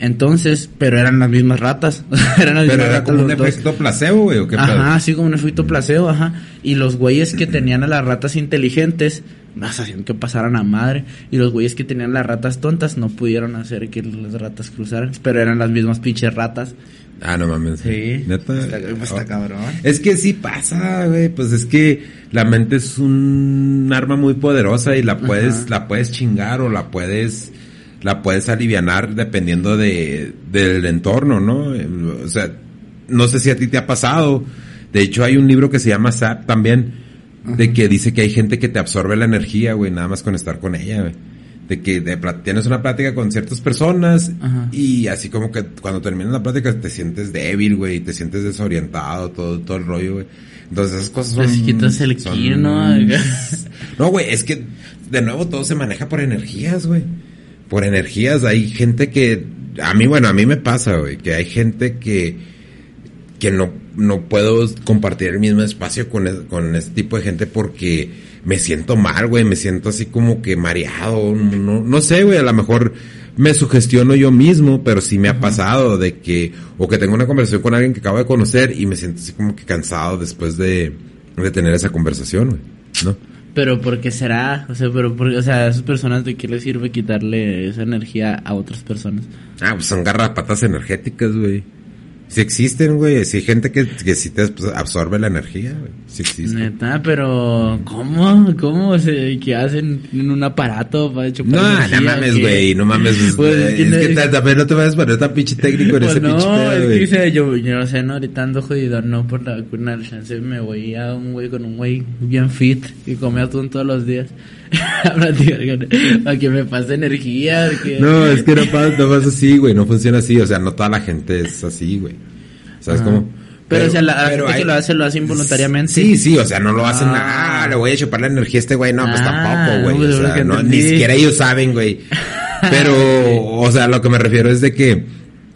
Entonces, pero eran las mismas ratas. [LAUGHS] eran las Pero mismas era ratas como un dos. efecto placebo, güey, o qué pedo. Ajá, así como un efecto placebo, ajá. Y los güeyes que tenían a las ratas inteligentes, las hacían que pasaran a madre. Y los güeyes que tenían las ratas tontas no pudieron hacer que las ratas cruzaran. Pero eran las mismas pinches ratas. Ah, no mames. Sí. Neta. Está, pues, está Oh. cabrón. Es que sí pasa, güey. Pues es que la mente es un arma muy poderosa y la puedes, Ajá. la puedes chingar o la puedes, la puedes alivianar dependiendo de, del entorno, ¿no? O sea, no sé si a ti te ha pasado. De hecho, hay un libro que se llama SAP también, de que dice que hay gente que te absorbe la energía, güey, nada más con estar con ella, güey. De que de tienes una plática con ciertas personas Ajá. y así como que cuando terminas la plática te sientes débil, güey, te sientes desorientado, todo, todo el rollo, güey. Entonces esas cosas son... Quitas el son- ki, ¿no? [LAUGHS] No, güey, es que de nuevo todo se maneja por energías, güey. Por energías, hay gente que... A mí, bueno, a mí me pasa, güey, que hay gente que... Que no, no puedo compartir el mismo espacio con, es- con este tipo de gente porque me siento mal, güey, me siento así como que mareado, no, no sé, güey, a lo mejor me sugestiono yo mismo, pero sí me ha pasado de que, o que tengo una conversación con alguien que acabo de conocer y me siento así como que cansado después de, de tener esa conversación, güey, ¿no? Pero ¿por qué será? O sea, pero porque, o sea, a esas personas de qué les sirve quitarle esa energía a otras personas. Ah, pues son garrapatas energéticas, güey. Sí existen, güey. Sí hay gente que, que sí te absorbe la energía, güey. Sí existe. Neta, pero ¿cómo? ¿Cómo se qué hacen en un aparato para chupar No, energía, no mames, güey. No mames. pues, es que es no- que ta- también no te vayas a poner tan pinche técnico en Pues ese no, pinche pedo, es que yo, yo no sé, no, ahorita ando jodido, no por la vacuna, chance me voy a un güey con un güey bien fit y come atún todos los días. [LAUGHS] Para que me pase energía. No, es que no pasa, no pasa así, güey. No funciona así. O sea, no toda la gente es así, güey. ¿Sabes Ajá. cómo? Pero, o sea, la, la pero gente que lo hace, lo hace involuntariamente. Sí, sí, o sea, no lo hacen, Ah. ah, le voy a chupar la energía a este güey, no, pues Ah, tampoco, güey, o sea, no, ni siquiera ellos saben, güey. [LAUGHS] Pero, o sea, lo que me refiero es de que,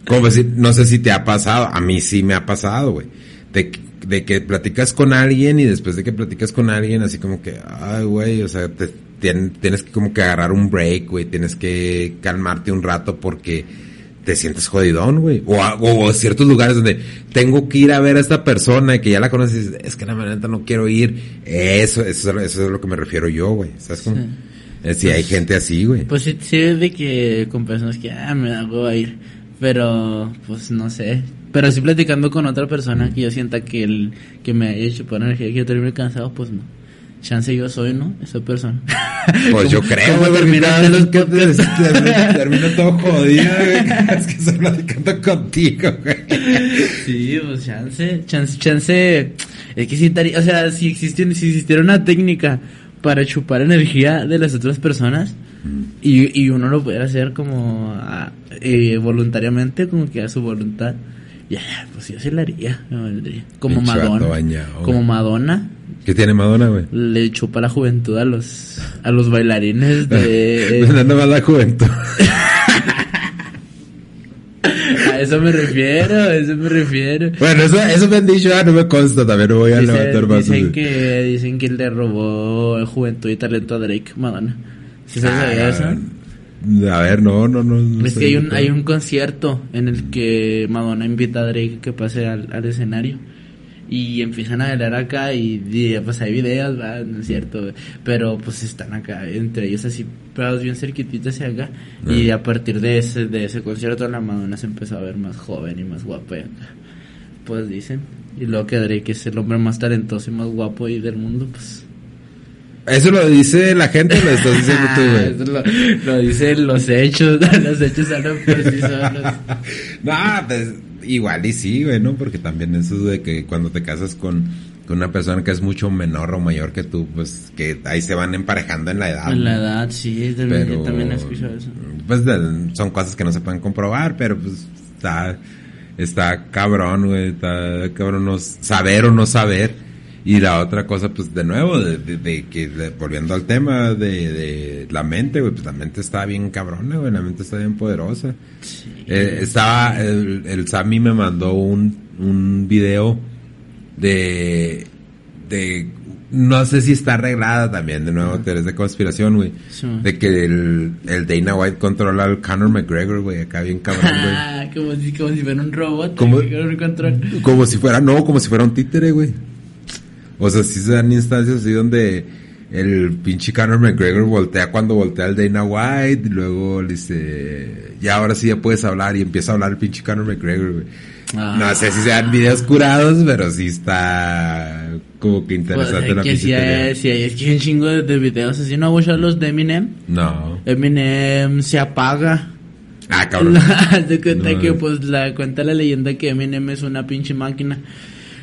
como decir, no sé si te ha pasado, a mí sí me ha pasado, güey, de, que- de que platicas con alguien y después de que platicas con alguien, así como que, ay, güey, o sea, te, tien- tienes que como que agarrar un break, güey, tienes que calmarte un rato porque te sientes jodidón, güey. O, a- o, o ciertos lugares donde tengo que ir a ver a esta persona y que ya la conoces, es que la neta no quiero ir. Eso, eso, es a- eso es a lo que me refiero yo, güey. ¿Sabes cómo? Sí. Eh, hay gente así, güey. Pues sí, de que con personas que, ah, me da hueva ir. Pero, pues no sé. Pero sí platicando con otra persona que yo sienta que el, que me haya hecho por energía que yo termine cansado, pues no. Chance yo soy, ¿no? Esa persona. [LAUGHS] Pues yo creo, güey, los que te- termino- [LAUGHS] todo jodido, güey. vez que estoy platicando contigo, güey. Sí, pues chance, chance, chance. Es que si, estaría- o sea, si existiera, si existiera una técnica para chupar energía de las otras personas y, y uno lo pudiera hacer como ah, eh, voluntariamente, como que a su voluntad, ya, pues yo sí lo haría, me valdría. Como Pinche Madonna, bañado, como Madonna ¿Qué tiene Madonna, güey? le chupa la juventud a los a los bailarines [LAUGHS] de Nada más la juventud. [LAUGHS] a eso me refiero, a eso me refiero. bueno, eso, eso me han dicho, ah, no me consta, también no voy a Dicen, levantar más. dicen que dicen que le robó juventud y talento a Drake Madonna. ¿Sí sabes de eso? A ver, no, no, no. no Es que hay un, hay un concierto en el que Madonna invita a Drake que pase al, al escenario. Y empiezan a bailar acá y, y, pues hay videos, no es cierto, pero pues están acá, entre ellos así, pegados bien cerquititos hacia acá. Y a partir de ese, de ese concierto la Madonna se empezó a ver más joven y más guapa y acá. Pues dicen. Y luego que Drake es el hombre más talentoso y más guapo y del mundo, pues... ¿Eso lo dice la gente o lo estás [LAUGHS] diciendo tú, güey? eso lo, lo dicen los hechos, [LAUGHS] los hechos hablan por sí solos. [LAUGHS] no, pues igual y sí, güey, ¿no? Porque también eso de que cuando te casas con, con una persona que es mucho menor o mayor que tú, pues que ahí se van emparejando en la edad. En la edad, sí, también, Pero, yo también he escuchado eso. Pues de- son cosas que no se pueden comprobar, pero pues está, está cabrón, güey, está cabrón no saber o no saber. Y la otra cosa, pues de nuevo, de, de- de que de- volviendo al tema de, la mente, güey, pues la mente está bien cabrona, güey, la mente está bien poderosa. Eh, estaba, el, el Sammy me mandó un, un video de, de, no sé si está arreglada también, de nuevo, teorías de conspiración, güey. Sí. De que el, el Dana White controla al Conor McGregor, güey, acá bien cabrón, güey. Ah, como si, como si fuera un robot. Como si fuera, no, como si fuera un títere, güey. O sea, sí se dan instancias así donde el pinche Conor McGregor voltea cuando voltea el Dana White y luego le dice, ya ahora sí ya puedes hablar y empieza a hablar el pinche Conor McGregor, güey. Ah. No sé si sean videos curados, pero sí está como que interesante Pues, la que sí hay, sí hay, es que hay un chingo de, de videos así, ¿no has escuchado los de Eminem? No. Eminem se apaga. Ah, cabrón. [LAUGHS] Haz de cuenta No. que pues la cuenta la leyenda que Eminem es una pinche máquina.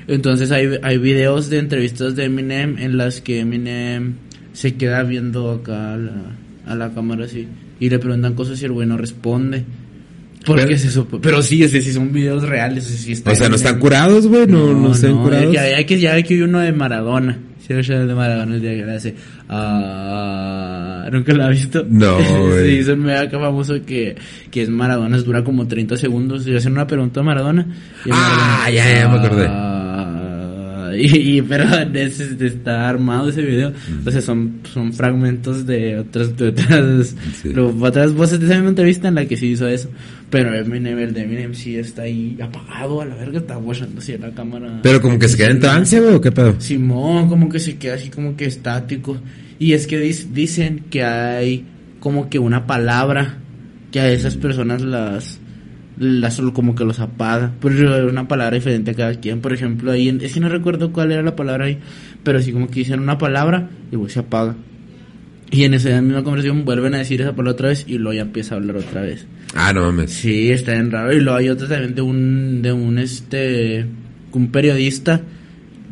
Entonces hay, hay videos de entrevistas de Eminem en las que Eminem se queda viendo acá a la, a la cámara así y le preguntan cosas y el güey no responde. Porque Pero- se supo, pero sí, ese sí son videos reales, sí está O sea, no están curados, güey, no, no, están curados. Ya, ya que ya hay que hay uno de Maradona. Sí, el de Maradona el día que le hace. Ah, ¿Nunca lo ha visto? No, [LAUGHS] güey. sí, es un mega famoso que, que es Maradona, dura como 30 segundos. Y hacen una pregunta a Maradona. y Ah, Maradona, ya, ya me acordé. "Ah", [LAUGHS] y, y- pero [LAUGHS] ese- está armado ese video. Mm. O sea, son, son fragmentos de otras, de otras, Sí. lo- otras voces de esa misma entrevista en la que sí hizo eso. Pero Eminem, el de Eminem sí está ahí apagado a la verga, está watchando así a la cámara. Pero como que se queda en trance, güey, o qué pedo. Simón, como que se queda así como que estático. Y es que dis- dicen que hay como que una palabra que a esas personas las, las solo como que los apaga. Pero es una palabra diferente a cada quien. Por ejemplo, ahí, en- es que no recuerdo cuál era la palabra ahí, pero sí como que dicen una palabra y luego se apaga. Y en esa misma conversación vuelven a decir esa palabra otra vez y luego ya empieza a hablar otra vez. Ah, no mames. Sí, está bien raro. Y luego hay otra también de un, de un este, un periodista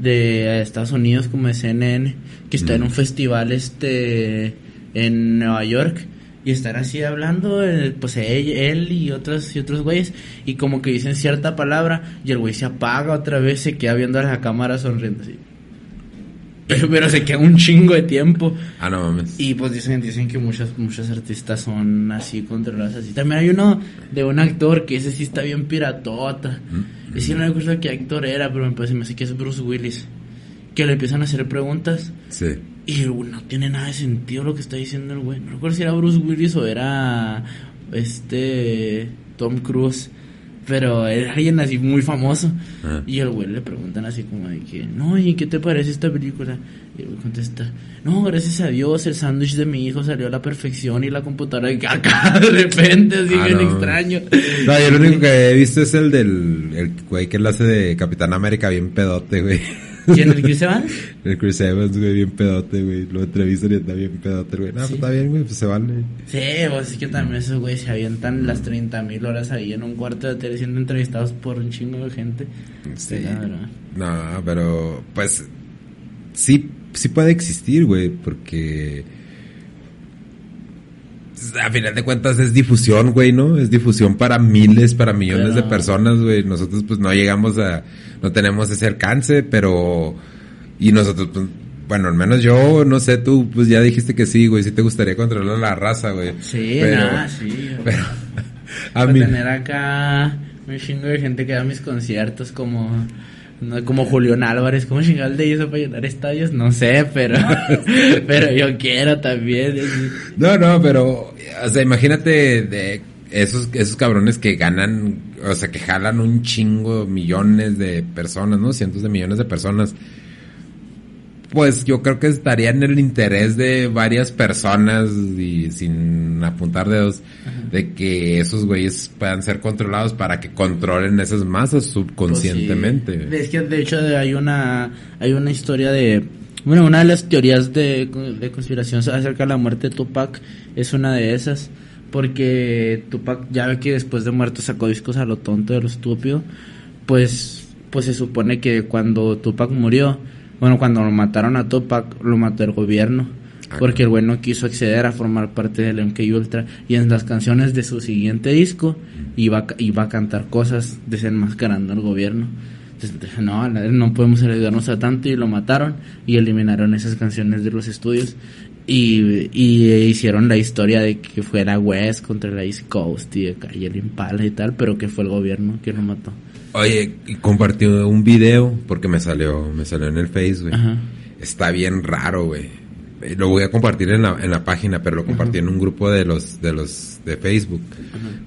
de Estados Unidos como de CNN, que está en un festival este, en Nueva York. Y están así hablando, eh, pues él, él y otros y otros güeyes, y como que dicen cierta palabra, y el güey se apaga otra vez, se queda viendo a la cámara sonriendo así. Pero, pero se queda un chingo de tiempo. Ah, no mames. Y pues dicen, dicen que muchos, muchos artistas son así controlados así. También hay uno de un actor que ese sí está bien piratota. Mm, Es que no me acuerdo qué actor era, pero me parece me hace que es Bruce Willis. Que le empiezan a hacer preguntas Sí. Y no tiene nada de sentido lo que está diciendo el güey. No recuerdo si era Bruce Willis o era este Tom Cruise. Pero es alguien así muy famoso. Ah. Y el güey le preguntan así como de que, no, ¿y qué te parece esta película? Y el güey contesta, no, gracias a Dios, el sándwich de mi hijo salió a la perfección y la computadora [LAUGHS] de caca de repente, así Ah, bien no. extraño. No, yo lo único que he visto es el del el güey que él hace de Capitán América bien pedote, güey. ¿Quién el Chris Evans? [LAUGHS] El Chris Evans, güey, bien pedote, güey. Lo entrevistan y está bien pedote, güey. No, pues Sí. está bien, güey, pues se vale. Sí, pues es que también esos güeyes se avientan las 30 mil horas ahí en un cuarto de tele siendo entrevistados por un chingo de gente. Sí. No, pero pues sí, sí puede existir, güey, porque a final de cuentas es difusión, güey, ¿no? Es difusión para miles, para millones de personas, güey. Nosotros pues no llegamos a, no tenemos ese alcance, pero y nosotros pues bueno, al menos yo, no sé, tú pues ya dijiste que sí, güey, sí te gustaría controlar la raza, güey. Sí, Pero- nada, sí. [LAUGHS] Pero a mí tener acá un chingo de gente que da mis conciertos como no, como Julián Álvarez, ¿cómo chingal de eso para llenar estadios? No sé, pero [LAUGHS] pero yo quiero también. No, no, pero, o sea, imagínate de esos, esos cabrones que ganan, o sea, que jalan un chingo, millones de personas, ¿no? Cientos de millones de personas. Pues yo creo que estaría en el interés de varias personas y sin apuntar dedos de que esos güeyes puedan ser controlados para que controlen esas masas subconscientemente. Pues sí. Es que de hecho hay una hay una historia de bueno, una de las teorías de, de conspiración acerca de la muerte de Tupac es una de esas. Porque Tupac, ya ve que después de muerto sacó discos a lo tonto, de lo estúpido. Pues, pues se supone que cuando Tupac murió, bueno, cuando lo mataron a Tupac, lo mató el gobierno. Ah, Porque el güey no quiso acceder a formar parte del MK Ultra. Y en las canciones de su siguiente disco iba, iba a cantar cosas desenmascarando al gobierno. Entonces, no, no podemos arriesgarnos a tanto y lo mataron y eliminaron esas canciones de los estudios y, y hicieron la historia de que fuera West contra la East Coast y, y el Impala y tal, pero que fue el gobierno que lo mató. Oye, compartí un video porque me salió, me salió en el Face, güey. Está bien raro, güey. Lo voy a compartir en la, en la página, pero lo compartí en un grupo de los, de los, de Facebook.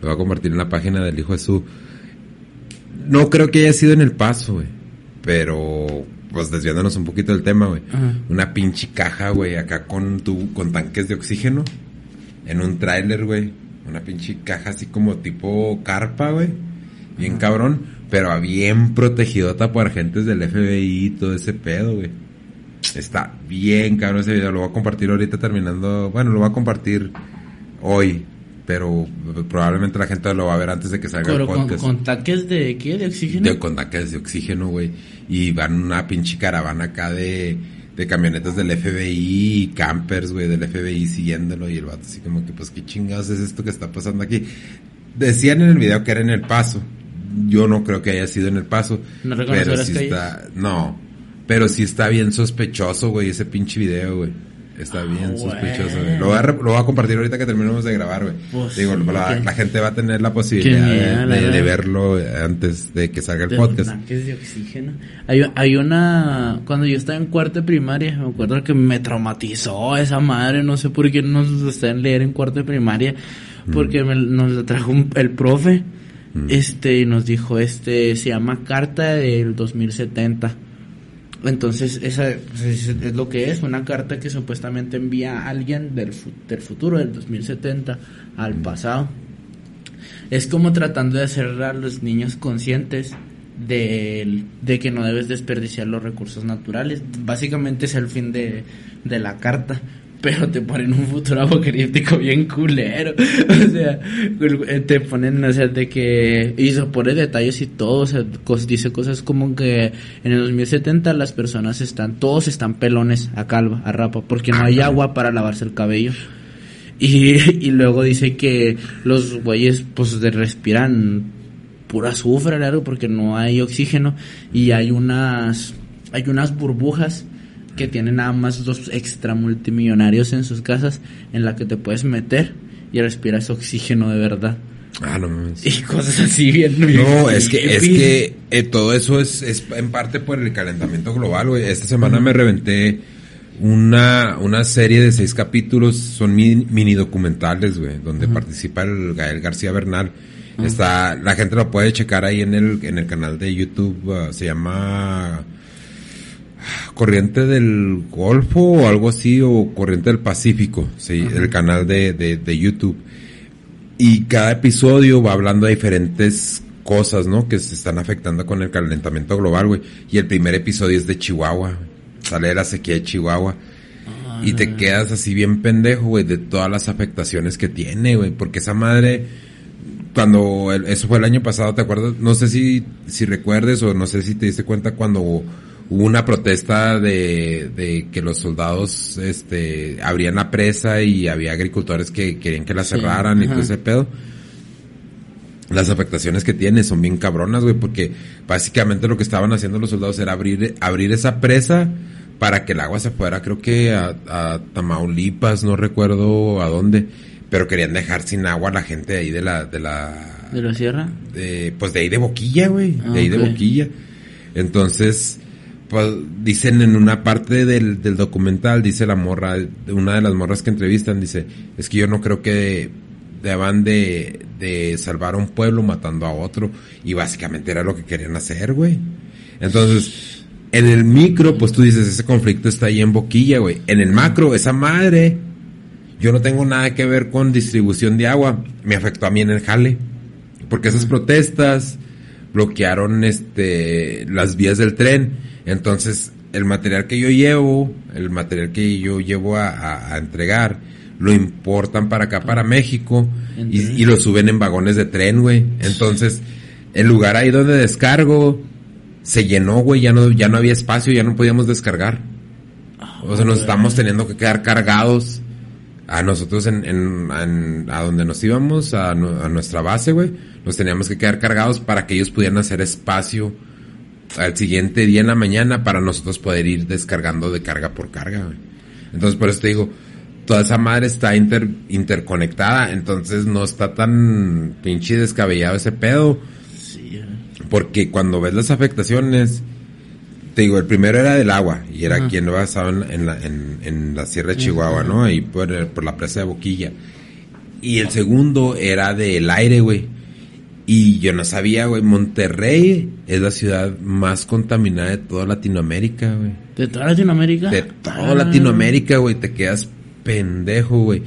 Lo voy a compartir en la página del Hijo de Su. No creo que haya sido en el paso, güey. Pero, pues desviándonos un poquito del tema, güey. Una pinche caja, güey, acá con tu, con tanques de oxígeno. En un tráiler, güey. Una pinche caja así como tipo carpa, güey. Bien cabrón. Pero bien protegidota por agentes del FBI y todo ese pedo, güey. Está bien cabrón ese video. Lo voy a compartir ahorita terminando. Bueno, lo voy a compartir hoy. Pero probablemente la gente lo va a ver antes de que salga Pero el con, podcast. con tanques de qué? ¿De oxígeno? De, con tanques de oxígeno, güey. Y van una pinche caravana acá de, de camionetas del FBI y campers, güey, del FBI siguiéndolo. Y el vato así como que, pues, ¿qué chingados es esto que está pasando aquí? Decían en el video que era en El Paso. Yo no creo que haya sido en El Paso. ¿No pero las sí calles? está... No. Pero sí está bien sospechoso, güey, ese pinche video, güey. Está bien Ah, sospechoso, güey. Lo voy, a, lo voy a compartir ahorita que terminemos de grabar, güey. Pues, Digo, la, gente va a tener la posibilidad de- la verlo antes de que salga el de podcast. tanques de oxígeno. Hay, hay una... Cuando yo estaba en cuarto de primaria, me acuerdo que me traumatizó esa madre. No sé por qué nos gustan leer en cuarto de primaria. Porque me- nos la trajo un- el profe. Este, y nos dijo, este, se llama Carta del 2070. Entonces, esa es, es lo que es, una carta que supuestamente envía a alguien del, del futuro, del 2070, al pasado. Es como tratando de hacer a los niños conscientes de, de que no debes desperdiciar los recursos naturales. Básicamente es el fin de, de la carta. Pero te ponen un futuro apocalíptico bien culero. [LAUGHS] O sea, te ponen, o sea, de que. Y se pone detalles y todo. O sea, cos- dice cosas como que en el 2070 las personas están. Todos están pelones a calva, a rapa. Porque no hay agua para lavarse el cabello. Y, [LAUGHS] y luego dice que los güeyes pues de respiran pura azufre algo porque no hay oxígeno y hay unas hay unas burbujas que tienen nada más dos extra multimillonarios en sus casas en la que te puedes meter y respiras oxígeno de verdad Ah, no mames. y cosas así bien bien No, es que, es que eh, todo eso es, es en parte por el calentamiento global, güey. Esta semana me reventé una, una serie de seis capítulos, son mini, mini documentales, güey, donde participa el Gael García Bernal. Está, la gente lo puede checar ahí en el, en el canal de YouTube, uh, se llama Corriente del Golfo o algo así, o Corriente del Pacífico, sí, el canal de, de, de YouTube. Y cada episodio va hablando de diferentes cosas, ¿no? Que se están afectando con el calentamiento global, güey. Y el primer episodio es de Chihuahua. Sale de la sequía de Chihuahua. Y te quedas así bien pendejo, güey, de todas las afectaciones que tiene, güey. Porque esa madre, cuando, el- eso fue el año pasado, ¿te acuerdas? No sé si, si recuerdes o no sé si te diste cuenta cuando hubo una protesta de, de que los soldados, este, abrían la presa y había agricultores que querían que la Sí, cerraran y todo ese pedo las afectaciones que tiene son bien cabronas, güey, porque básicamente lo que estaban haciendo los soldados era abrir, abrir esa presa para que el agua se fuera, creo que a, a Tamaulipas, no recuerdo a dónde, pero querían dejar sin agua a la gente de ahí de la, de la, ¿De la sierra? de, pues de ahí de Boquilla, güey, Ah, de ahí de ok. Boquilla. Entonces, pues dicen en una parte del, del documental, dice la morra, una de las morras que entrevistan, dice, es que yo no creo que deban de, de salvar a un pueblo matando a otro. Y básicamente era lo que querían hacer, güey. Entonces, en el micro, pues tú dices, ese conflicto está ahí en Boquilla, güey. En el macro, esa madre, yo no tengo nada que ver con distribución de agua. Me afectó a mí en el jale. Porque esas protestas bloquearon este las vías del tren. Entonces, el material que yo llevo, el material que yo llevo a, a- a entregar, lo importan para acá, para México, y, y lo suben en vagones de tren, güey. Entonces, el lugar ahí donde descargo se llenó, güey, ya no, ya no había espacio, ya no podíamos descargar. O sea, nos estamos teniendo que quedar cargados a nosotros en, en- en- a donde nos íbamos, a, nu- a nuestra base, güey. Nos teníamos que quedar cargados para que ellos pudieran hacer espacio al siguiente día en la mañana para nosotros poder ir descargando de carga por carga, güey. Entonces, por eso te digo, toda esa madre está inter- interconectada, entonces no está tan pinche descabellado ese pedo. Sí, güey. Porque cuando ves las afectaciones, te digo, el primero era del agua, y era Ajá. aquí en basado en, en la, en, en la Sierra de Chihuahua, ¿no? Ahí por, por la presa de Boquilla. Y el segundo era del aire, güey. Y yo no sabía, güey, Monterrey es la ciudad más contaminada de toda Latinoamérica, güey. ¿De toda Latinoamérica? De toda Ah. Latinoamérica, güey, te quedas pendejo, güey.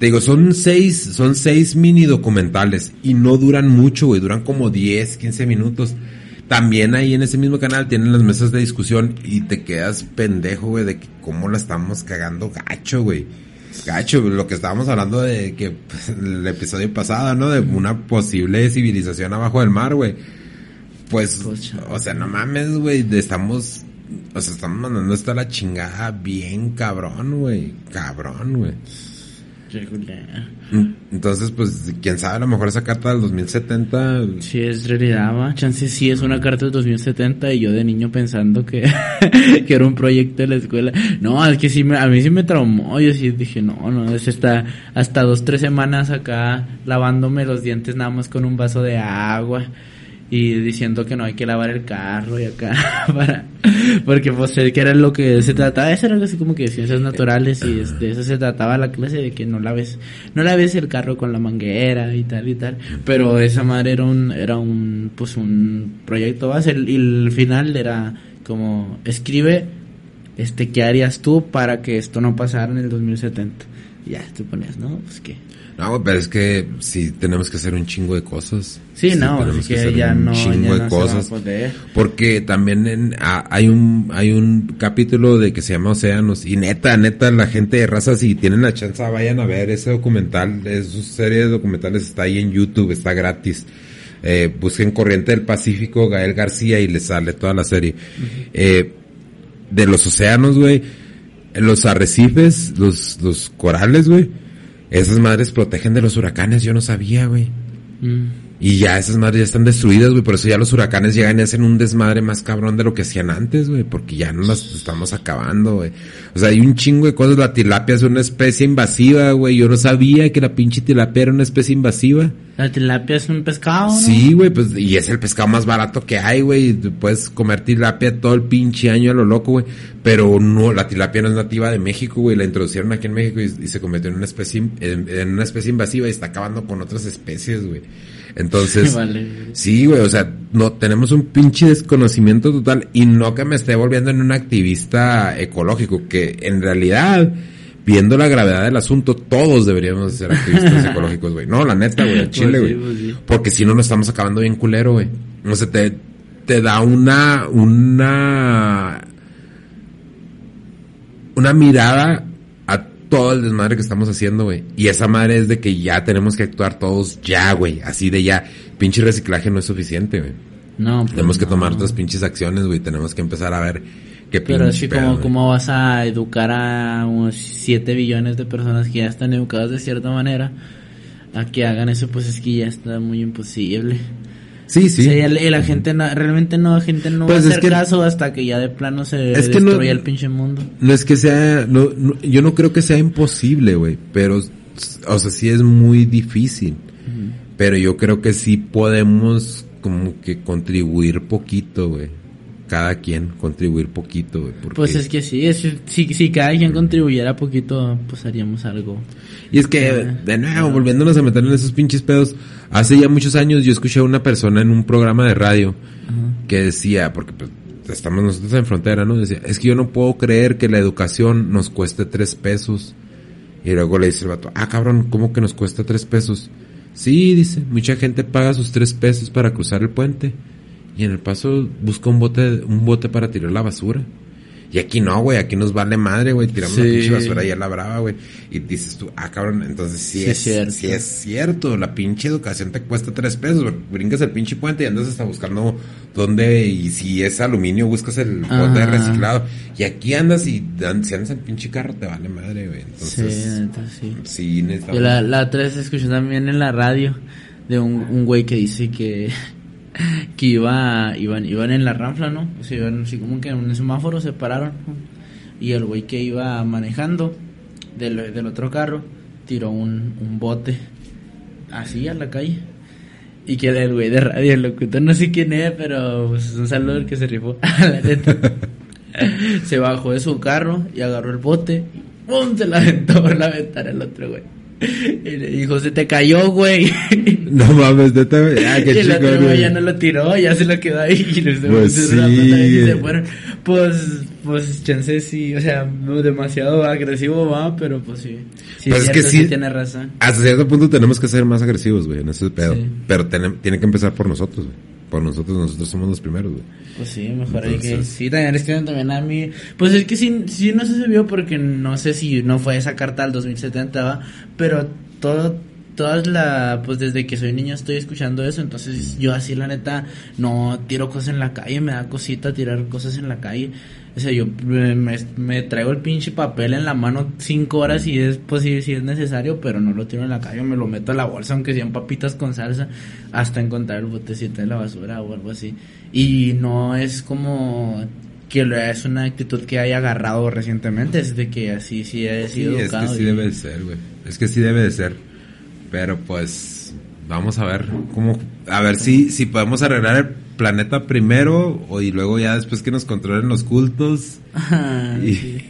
Te digo, son seis, son seis mini documentales y no duran mucho, güey, duran como 10, 15 minutos. También ahí en ese mismo canal tienen las mesas de discusión y te quedas pendejo, güey, de que cómo la estamos cagando gacho, güey. Gacho, lo que estábamos hablando de que pues, el episodio pasado, ¿no? De una posible civilización abajo del mar, güey. Pues, o sea, no mames, güey, estamos, o sea, estamos mandando esta la chingada bien cabrón, güey, cabrón, güey. Mm, Entonces, pues, quién sabe, a lo mejor esa carta del 2070, Sí, es realidad, va. Chance sí es una carta de 2070 y yo de niño pensando que, [LAUGHS] que era un proyecto de la escuela. No, es que sí me, a mí sí me traumó. Yo sí dije, no, no, es hasta, hasta dos, tres semanas acá lavándome los dientes nada más con un vaso de agua y diciendo que no hay que lavar el carro y acá [LAUGHS] para, porque pues que era lo que se trataba, eso era así como que ciencias naturales y de eso se trataba la clase de que no laves, no laves el carro con la manguera y tal y tal, pero esa madre era un, era un, pues un proyecto base y el final era como escribe este qué harías tú para que esto no pasara en el 2070 y ya tú ponías no pues qué No, pero es que sí tenemos que hacer un chingo de cosas. sí, no tenemos es que, hacer ya un no chingo de cosas. Porque también en- a- hay un hay un capítulo de que se llama Océanos y neta, neta, la gente de raza si tienen la chance vayan a ver ese documental, es su serie de documentales está ahí en YouTube, está gratis. Eh, busquen Corriente del Pacífico, Gael García y les sale toda la serie. Eh, de los océanos, güey, los arrecifes, los los corales, güey, esas madres protegen de los huracanes, yo no sabía, güey. Mm. Y ya esas madres ya están destruidas, güey. Por eso ya los huracanes llegan y hacen un desmadre más cabrón de lo que hacían antes, güey. Porque ya no las estamos acabando, güey. O sea, hay un chingo de cosas. La tilapia es una especie invasiva, güey. Yo no sabía que la pinche tilapia era una especie invasiva. La tilapia es un pescado, ¿no? Sí, güey, pues, y es el pescado más barato que hay, güey. Puedes comer tilapia todo el pinche año a lo loco, güey. Pero no, la tilapia no es nativa de México, güey. La introducieron aquí en México y, y se convirtió en una especie, en, en una especie invasiva y está acabando con otras especies, güey. Entonces, [LAUGHS] Vale. sí, güey, o sea, no tenemos un pinche desconocimiento total y no que me esté volviendo en un activista ecológico, que en realidad, viendo la gravedad del asunto, todos deberíamos de ser activistas [LAUGHS] ecológicos, güey. No, la neta, güey, al chile, Pues güey. sí, pues sí. Porque si no nos estamos acabando bien culero, güey. O sea, te, te da una, una, una mirada a todo el desmadre que estamos haciendo, güey. Y esa madre es de que ya tenemos que actuar todos ya, güey. Así de ya. Pinche reciclaje no es suficiente, güey. No, pues Tenemos que no. tomar otras pinches acciones, güey. Tenemos que empezar a ver qué Pero así pedo, como. ¿cómo vas a educar a unos 7 billones de personas que ya están educadas de cierta manera a que hagan eso? Pues es que ya está muy imposible. Sí, sí. O sea, y la gente no, realmente no, la gente no Pues va a hacer que- caso hasta que ya de plano se Es que no- destruya el pinche mundo. No es que sea, no, no- yo no creo que sea imposible, güey, pero, o sea, sí es muy difícil. Pero yo creo que sí podemos como que contribuir poquito, güey. Cada quien contribuir poquito, porque- Pues es que sí, es, si, si cada quien contribuyera poquito, pues haríamos algo. Y es que, de nuevo, volviéndonos a meter en esos pinches pedos, hace ya muchos años yo escuché a una persona en un programa de radio que decía, porque pues, estamos nosotros en frontera, ¿no? Decía, es que yo no puedo creer que la educación nos cueste tres pesos. Y luego le dice el vato, ah, cabrón, ¿cómo que nos cuesta tres pesos? Sí, dice, mucha gente paga sus tres pesos para cruzar el puente. Y en el paso busca un bote, un bote para tirar la basura. Y aquí no, güey, aquí nos vale madre, güey, tiramos la Sí. pinche basura y a la brava, güey. Y dices tú, ah, cabrón, entonces sí, Sí, es, cierto. sí es cierto, la pinche educación te cuesta tres pesos, güey. brincas el pinche puente y andas hasta buscando dónde, y si es aluminio, buscas el bote Ajá. reciclado. Y aquí andas y dan- si andas en pinche carro te vale madre, güey. Sí, Entonces, sí. sí, necesitamos- Yo la, la otra vez escuché también en la radio de un, un güey que dice que, que iba, iban, iban en la ranfla, ¿no? O sea, iban así como que en un semáforo se pararon. Y el güey que iba manejando del, del otro carro tiró un, un bote así a la calle. Y que el güey de radio, el locutor, no sé quién es, pero pues, un saludo al que se rifó. [LAUGHS] se bajó de su carro y agarró el bote. y ¡Pum! Se la aventó por la ventana el otro güey. [LAUGHS] Y le dijo, se te cayó, güey. [LAUGHS] No mames, neta, [LAUGHS] güey. Ah, y qué el chico, otro güey ya no lo tiró, ya se lo quedó ahí. Y los Pues sí, y se fueron. Pues, pues, chance sí, o sea, no demasiado agresivo va, pero pues sí. Sí, Pues es cierto, que sí- tiene razón. Hasta cierto punto tenemos que ser más agresivos, güey, en ese pedo. Sí. Pero tenem- tiene que empezar por nosotros, güey. Nosotros, nosotros somos los primeros, güey. Pues sí, mejor hay que... Entonces- Sí, también es que también a mí... Pues es que sí, sí no se vio porque no sé si no fue esa carta al 2070, ¿va? Pero todo... Todas la... Pues desde que soy niño estoy escuchando eso, entonces yo así la neta no tiro cosas en la calle, me da cosita tirar cosas en la calle. O sea, yo me, me- traigo el pinche papel en la mano cinco horas si es posible, si es necesario, pero no lo tiro en la calle, me lo meto a la bolsa, aunque sean papitas con salsa, hasta encontrar el botecito de la basura o algo así. Y no es como que lo- es una actitud que haya agarrado recientemente, es de que así sí he Sí, sido es que educado. sí y- debe de ser, güey. Es que sí debe de ser. Pero pues, vamos a ver cómo, a ver si, si podemos arreglar el planeta primero o y luego ya después que nos controlen los cultos y, sí.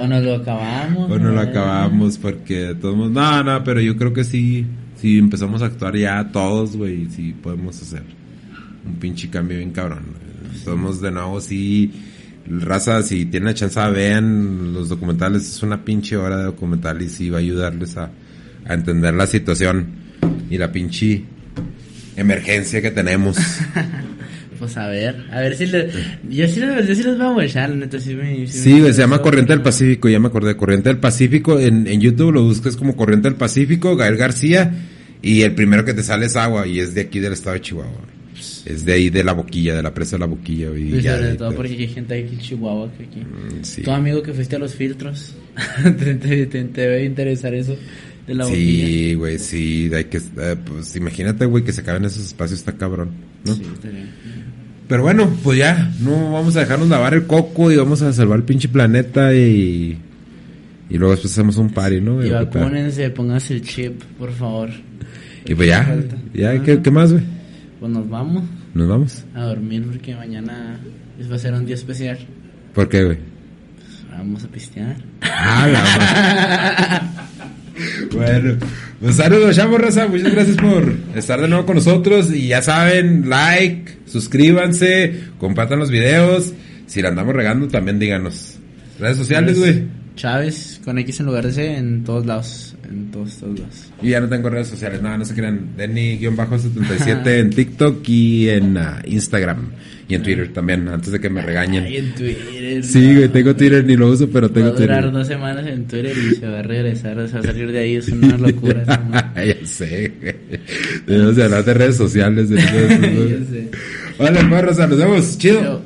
O nos lo acabamos. [LAUGHS] o no lo acabamos porque todos, no, no, pero yo creo que sí, si empezamos a actuar ya todos, güey, sí podemos hacer un pinche cambio bien cabrón. Somos de nuevo, sí, raza, si tienen la chance, vean los documentales, es una pinche hora de documental y sí va a ayudarles a, a entender la situación y la pinche emergencia que tenemos. [LAUGHS] Pues a ver, a ver si le, yo sí, los- yo sí los voy a la neta, sí me... Sí, me güey, se llama Corriente del Pacífico, ya me acordé, Corriente del Pacífico, en, en YouTube lo buscas como Corriente del Pacífico, Gael García, y el primero que te sale es agua, y es de aquí del estado de Chihuahua. Es de ahí de la boquilla, de la presa de la boquilla. Y Y ya sobre todo porque hay gente aquí en Chihuahua que aquí. Mm, sí. Tu amigo que fuiste a los filtros, [LAUGHS] te, te- te- te debe interesar eso de la boquilla. Sí, güey, sí, hay que, eh, pues imagínate, güey, que se acaben esos espacios, está cabrón, ¿no? Sí, estaría- Pero bueno, pues ya, no vamos a dejarnos lavar el coco y vamos a salvar el pinche planeta y, y luego después hacemos un party, ¿no? Y vacúnense, pónganse el chip, por favor. Y pues ya, ya, ¿qué, qué más, güey? Pues nos vamos Nos vamos. a dormir porque mañana va a ser un día especial. ¿Por qué, güey? Vamos a pistear. Ah, la [LAUGHS] [LAUGHS] bueno, pues saludos, chamo raza. Muchas gracias por estar de nuevo con nosotros. Y ya saben, like, suscríbanse, compartan los videos. Si la andamos regando, también díganos. Redes sociales, güey. Chávez con X en lugar de C en todos lados. En todos, todos lados. Y ya no tengo redes sociales, nada, no se crean. Denny-77 en TikTok y en ah, Instagram. Y en Twitter también, antes de que me regañen. Ay, en Twitter. Sí, güey, tengo Twitter, ni lo uso, pero tengo va a durar Twitter. dos semanas en Twitter y se va a regresar, se va a salir de ahí, es una locura. [LAUGHS] ya sé, güey. Debemos de hablar de redes sociales. De [LAUGHS] sé. Vale, pues, Rosa, nos vemos. Chido. Pero-